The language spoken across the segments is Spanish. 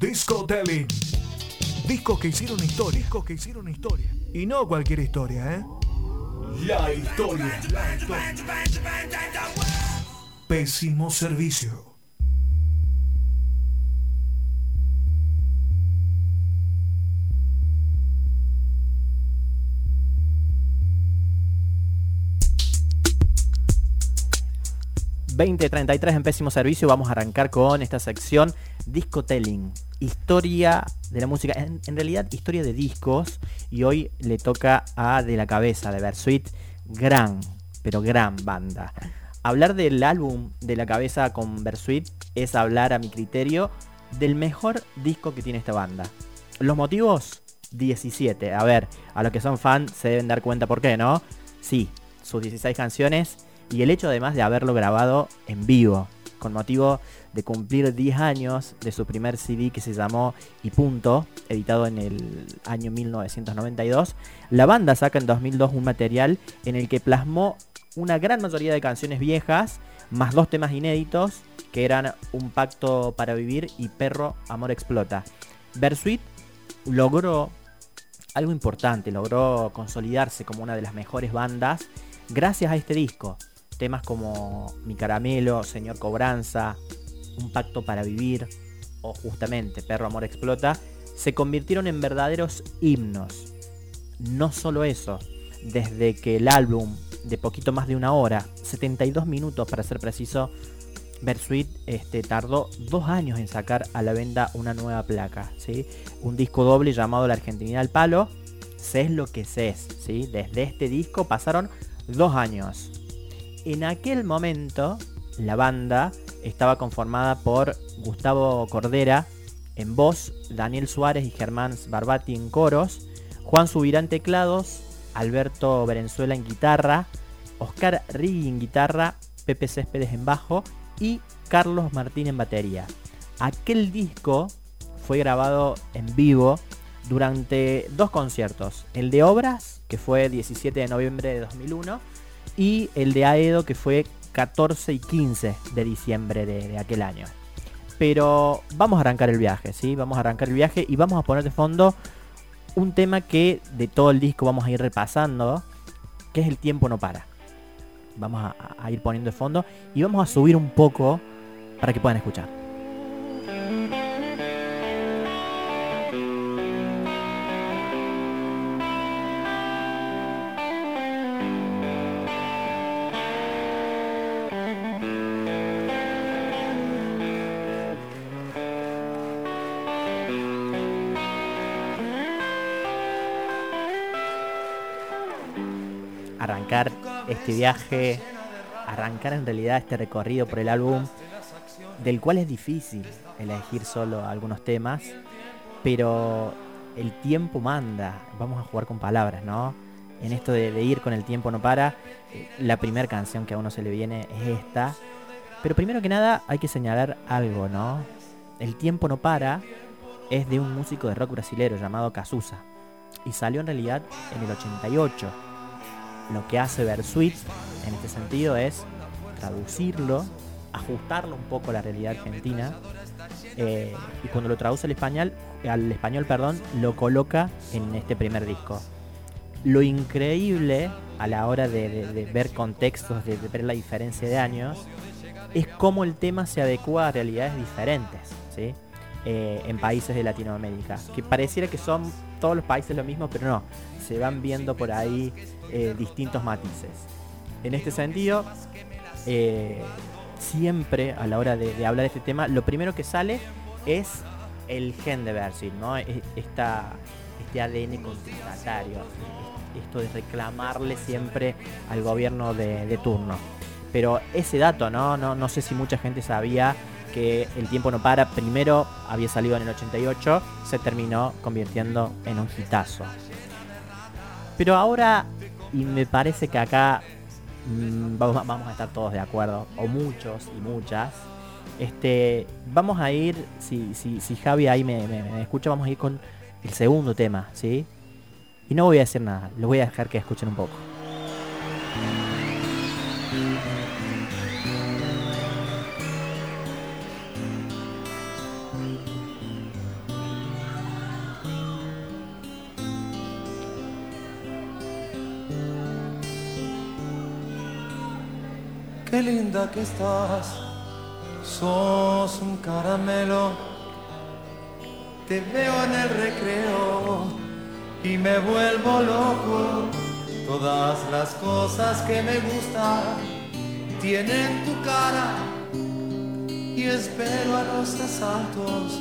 Disco Telling. Discos que hicieron historia. Discos que hicieron historia. Y no cualquier historia, ¿eh? Historia. La historia. Pésimo servicio. 2033 en pésimo servicio. Vamos a arrancar con esta sección Discotelling. Historia de la música. En, realidad, historia de discos. Y hoy le toca a De la Cabeza, de Versuit. Gran, pero gran banda. Hablar del álbum De la Cabeza con Versuit es hablar, a mi criterio, del mejor disco que tiene esta banda. Los motivos, 17. A ver, a los que son fans se deben dar cuenta por qué, ¿no? Sí, sus 16 canciones y el hecho además de haberlo grabado en vivo, con motivo de cumplir 10 años de su primer CD que se llamó Y Punto, editado en el año 1992, la banda saca en 2002 un material en el que plasmó una gran mayoría de canciones viejas, más dos temas inéditos, que eran Un Pacto para Vivir y Perro Amor Explota. Bersuit logró algo importante, logró consolidarse como una de las mejores bandas gracias a este disco temas como Mi Caramelo, Señor Cobranza, Un Pacto para Vivir o justamente Perro Amor Explota, se convirtieron en verdaderos himnos. No solo eso, desde que el álbum de poquito más de una hora, 72 minutos para ser preciso, Bersuit este, tardó dos años en sacar a la venda una nueva placa, ¿sí? un disco doble llamado La Argentina al Palo, sé lo que sé, ¿sí? desde este disco pasaron dos años. En aquel momento, la banda estaba conformada por Gustavo Cordera en voz, Daniel Suárez y Germán Barbati en coros, Juan Subirá en teclados, Alberto Berenzuela en guitarra, Oscar Riggi en guitarra, Pepe Céspedes en bajo y Carlos Martín en batería. Aquel disco fue grabado en vivo durante dos conciertos, el de Obras, que fue 17 de noviembre de 2001, y el de Aedo que fue 14 y 15 de diciembre de, aquel año. Pero vamos a arrancar el viaje, ¿sí? Vamos a arrancar el viaje y vamos a poner de fondo un tema que de todo el disco vamos a ir repasando, que es el tiempo no para. Vamos a, a ir poniendo de fondo y vamos a subir un poco para que puedan escuchar. Este viaje, arrancar en realidad este recorrido por el álbum, del cual es difícil elegir solo algunos temas, pero el tiempo manda, vamos a jugar con palabras, ¿no? En esto de, ir con el tiempo no para, eh, la primera canción que a uno se le viene es esta, pero primero que nada hay que señalar algo, ¿no? El tiempo no para es de un músico de rock brasilero llamado Cazuza y salió en realidad en el 88 lo que hace Versuit en este sentido es traducirlo, ajustarlo un poco a la realidad argentina eh, y cuando lo traduce al español, al español perdón, lo coloca en este primer disco. Lo increíble a la hora de, ver contextos, de, ver la diferencia de años, es cómo el tema se adecua a realidades diferentes ¿sí? Eh, en países de Latinoamérica. Que pareciera que son todos los países lo mismo, pero no, se van viendo por ahí eh, distintos matices. En este sentido, eh, siempre a la hora de, hablar de este tema, lo primero que sale es el gen de Versil, ¿no? E, esta, este ADN contestatario, esto de reclamarle siempre al gobierno de, turno. Pero ese dato, ¿no? ¿no? No sé si mucha gente sabía que El tiempo no para, primero había salido en el 88, se terminó convirtiendo en un hitazo. Pero ahora y me parece que acá mm, vamos, a estar todos de acuerdo, o muchos y muchas. Este, vamos a ir, si, si, si Javi ahí me, escucha, vamos a ir con el segundo tema, ¿sí? Y no voy a decir nada, lo voy a dejar que escuchen un poco. Qué linda que estás. Sos un caramelo. Te veo en el recreo y me vuelvo loco. Todas las cosas que me gustan tienen tu cara y espero a los asaltos.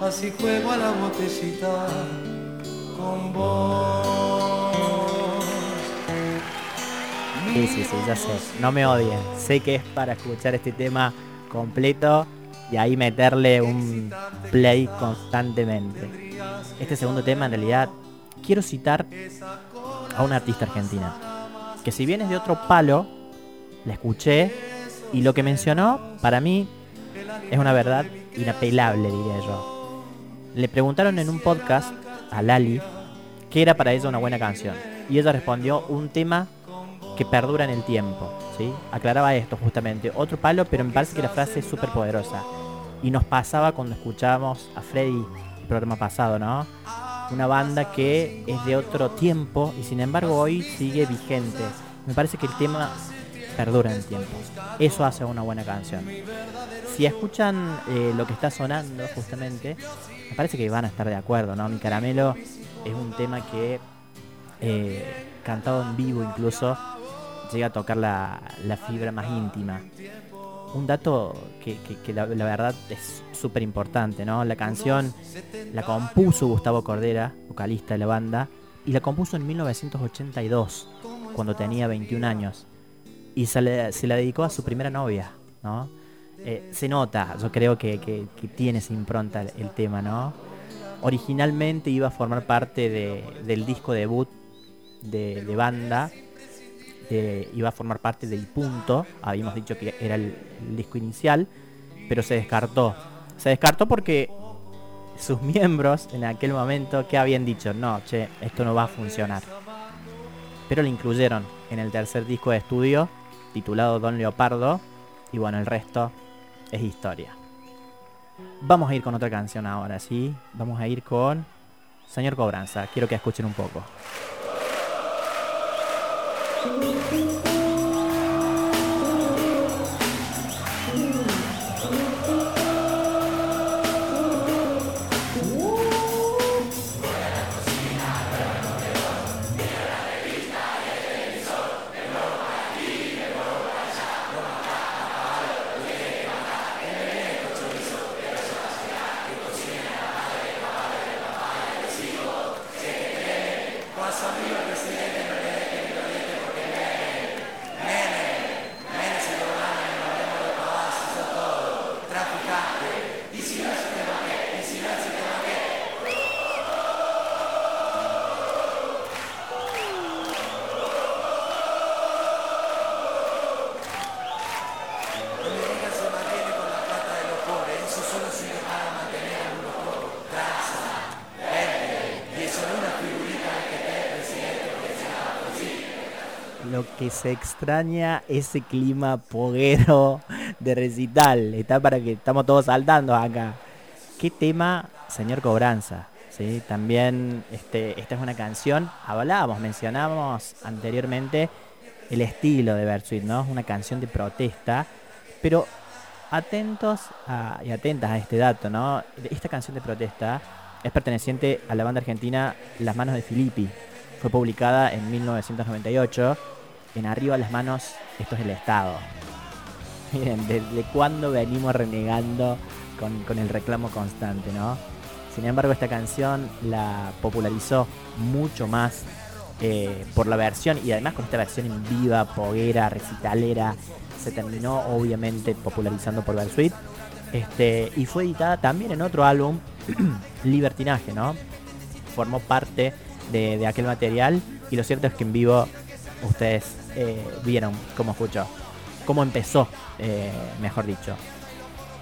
Así juego a la botellita con vos. Sí, sí, sí, ya sé. No me odien. Sé que es para escuchar este tema completo y ahí meterle un play constantemente. Este segundo tema en realidad quiero citar a una artista argentina que si bien es de otro palo, la escuché y lo que mencionó para mí es una verdad inapelable, diría yo. Le preguntaron en un podcast a Lali qué era para ella una buena canción y ella respondió un tema que perdura en el tiempo. ¿sí? Aclaraba esto justamente. Otro palo, pero me parece que la frase es súper poderosa. Y nos pasaba cuando escuchábamos a Freddy el programa pasado, ¿no? Una banda que es de otro tiempo y sin embargo hoy sigue vigente. Me parece que el tema perdura en el tiempo. Eso hace una buena canción. Si escuchan eh, lo que está sonando justamente, me parece que van a estar de acuerdo, ¿no? Mi caramelo es un tema que, eh, cantado en vivo incluso, llega a tocar la, fibra más íntima. Un dato que, la, verdad es súper importante, ¿no? La canción la compuso Gustavo Cordera, vocalista de la banda, y la compuso en 1982, cuando tenía 21 años. Y se, la dedicó a su primera novia, ¿no? Eh, se nota, yo creo que, tiene esa impronta el, tema, ¿no? Originalmente iba a formar parte del disco debut de, de banda, iba a formar parte del punto, habíamos dicho que era el, disco inicial, pero se descartó. Se descartó porque sus miembros en aquel momento que habían dicho, no, che, esto no va a funcionar. Pero lo incluyeron en el tercer disco de estudio, titulado Don Leopardo, y bueno, el resto es historia. Vamos a ir con otra canción ahora, ¿sí? Vamos a ir con Señor Cobranza. Quiero que escuchen un poco. Música que se extraña ese clima poguero de recital. Está para que estamos todos saltando acá. ¿Qué tema, señor Cobranza? ¿Sí? También este, esta es una canción, hablábamos, mencionábamos anteriormente el estilo de Bersuit, ¿no? Es una canción de protesta, pero atentos y atentas a este dato, ¿no? Esta canción de protesta es perteneciente a la banda argentina Las Manos de Filippi. Fue publicada en 1998 en arriba las manos, esto es el Estado. Miren, desde cuándo venimos renegando con, el reclamo constante, ¿no? Sin embargo, esta canción la popularizó mucho más eh, por la versión y además con esta versión en viva, poguera, recitalera, se terminó obviamente popularizando por Versuit. Este, y fue editada también en otro álbum, Libertinaje, ¿no? Formó parte de, de aquel material y lo cierto es que en vivo ustedes eh, vieron cómo escuchó, cómo empezó, eh, mejor dicho.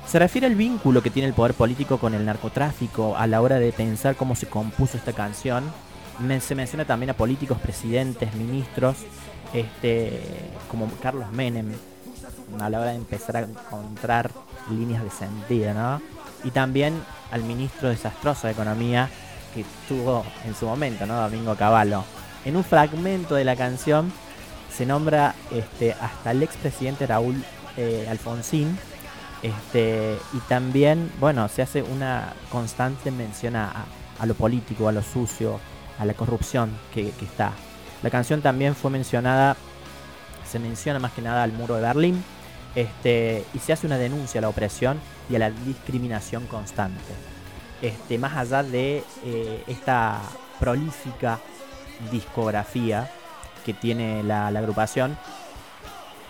Se refiere al vínculo que tiene el poder político con el narcotráfico a la hora de pensar cómo se compuso esta canción. se menciona también a políticos, presidentes, ministros, este, como Carlos Menem, a la hora de empezar a encontrar líneas de sentido, ¿no? Y también al ministro desastroso de Economía que tuvo en su momento, ¿no? Domingo Cavallo. En un fragmento de la canción se nombra este, hasta el expresidente Raúl eh, Alfonsín. Este, y también, bueno, se hace una constante mención a, lo político, a lo sucio, a la corrupción que, está. La canción también fue mencionada, se menciona más que nada al muro de Berlín, este, y se hace una denuncia a la opresión y a la discriminación constante. Este, más allá de eh, esta prolífica discografía que tiene la, agrupación,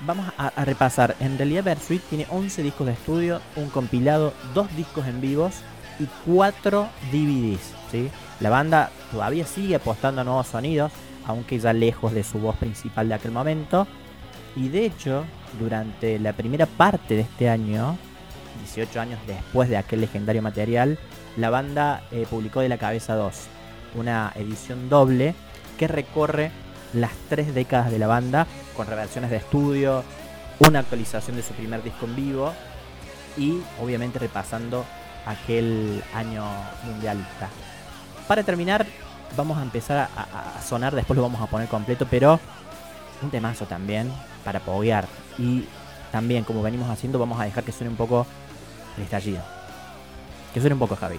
vamos a, repasar. En realidad Bersuit tiene 11 discos de estudio, un compilado, dos discos en vivos y cuatro DVDs. ¿sí? La banda todavía sigue apostando a nuevos sonidos, aunque ya lejos de su voz principal de aquel momento. Y de hecho, durante la primera parte de este año, 18 años después de aquel legendario material, la banda eh, publicó De la Cabeza 2, una edición doble que recorre las tres décadas de la banda con reversiones de estudio, una actualización de su primer disco en vivo y obviamente repasando aquel año mundialista. Para terminar, vamos a empezar a, sonar, después lo vamos a poner completo, pero un temazo también para apoyar. Y también, como venimos haciendo, vamos a dejar que suene un poco el estallido. Que suene un poco, Javi.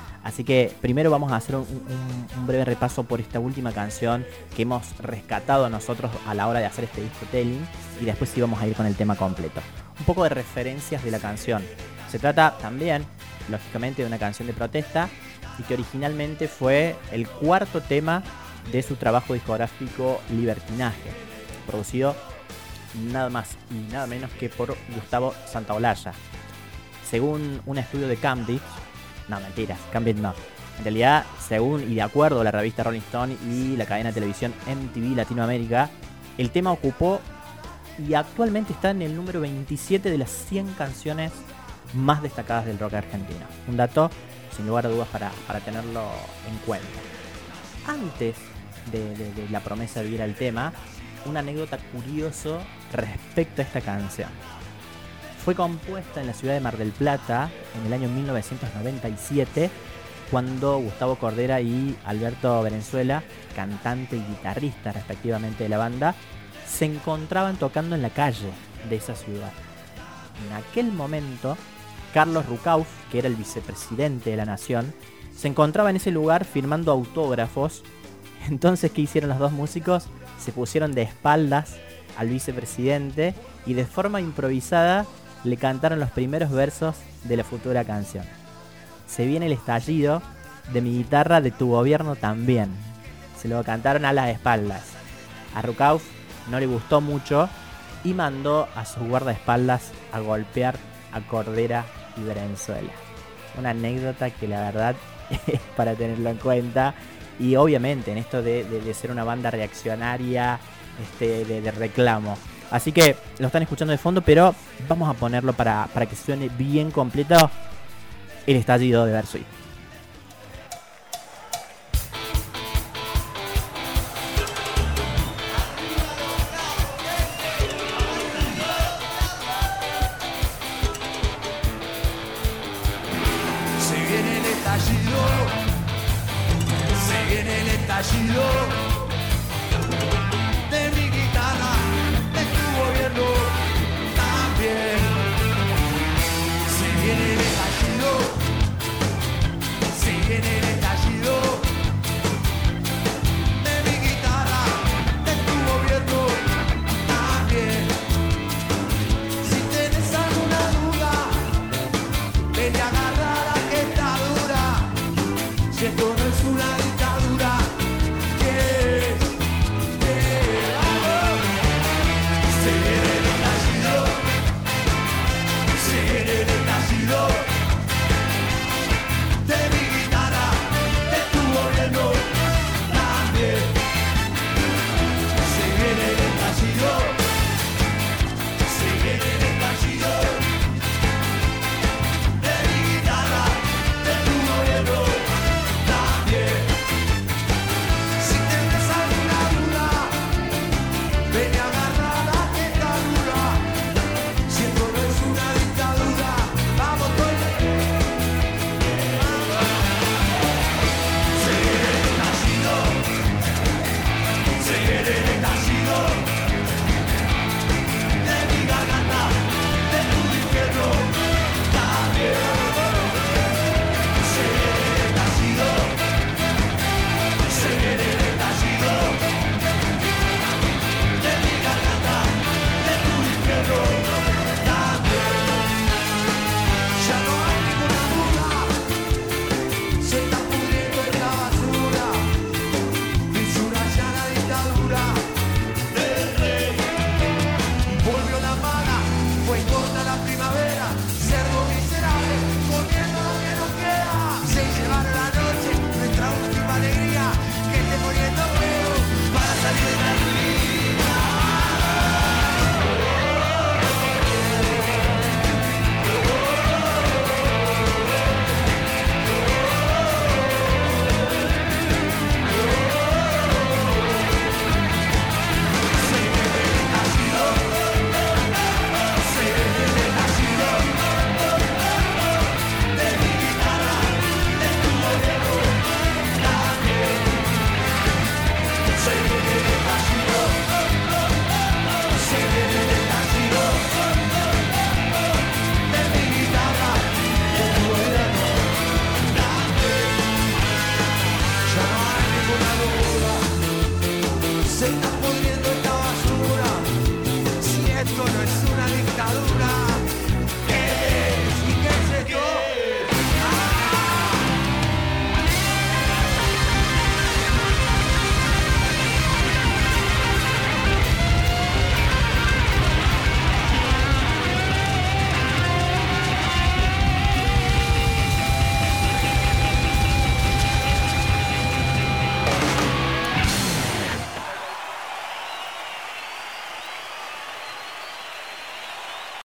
Así que primero vamos a hacer un, breve repaso por esta última canción que hemos rescatado nosotros a la hora de hacer este disco telling y después sí vamos a ir con el tema completo. Un poco de referencias de la canción. Se trata también, lógicamente, de una canción de protesta y que originalmente fue el cuarto tema de su trabajo discográfico Libertinaje, producido nada más y nada menos que por Gustavo Santaolalla. Según un estudio de Cambridge, no mentiras, Cambridge no. En realidad, según y de acuerdo a la revista Rolling Stone y la cadena de televisión MTV Latinoamérica, el tema ocupó y actualmente está en el número 27 de las 100 canciones más destacadas del rock argentino. Un dato sin lugar a dudas para, para tenerlo en cuenta. Antes de, la promesa de ir al tema, una anécdota curioso respecto a esta canción. Fue compuesta en la ciudad de Mar del Plata en el año 1997 cuando Gustavo Cordera y Alberto Venezuela, cantante y guitarrista respectivamente de la banda, se encontraban tocando en la calle de esa ciudad. En aquel momento, Carlos Rucauf, que era el vicepresidente de la nación, se encontraba en ese lugar firmando autógrafos entonces, ¿qué hicieron los dos músicos? Se pusieron de espaldas al vicepresidente y de forma improvisada le cantaron los primeros versos de la futura canción. Se viene el estallido de mi guitarra de tu gobierno también. Se lo cantaron a las espaldas. A Rukauf no le gustó mucho y mandó a sus guardaespaldas a golpear a Cordera y Venezuela. Una anécdota que la verdad es para tenerlo en cuenta y obviamente en esto de, ser una banda reaccionaria, este, de, reclamo. Así que lo están escuchando de fondo, pero vamos a ponerlo para, para que suene bien completo el estallido de Versuit. Se viene el estallido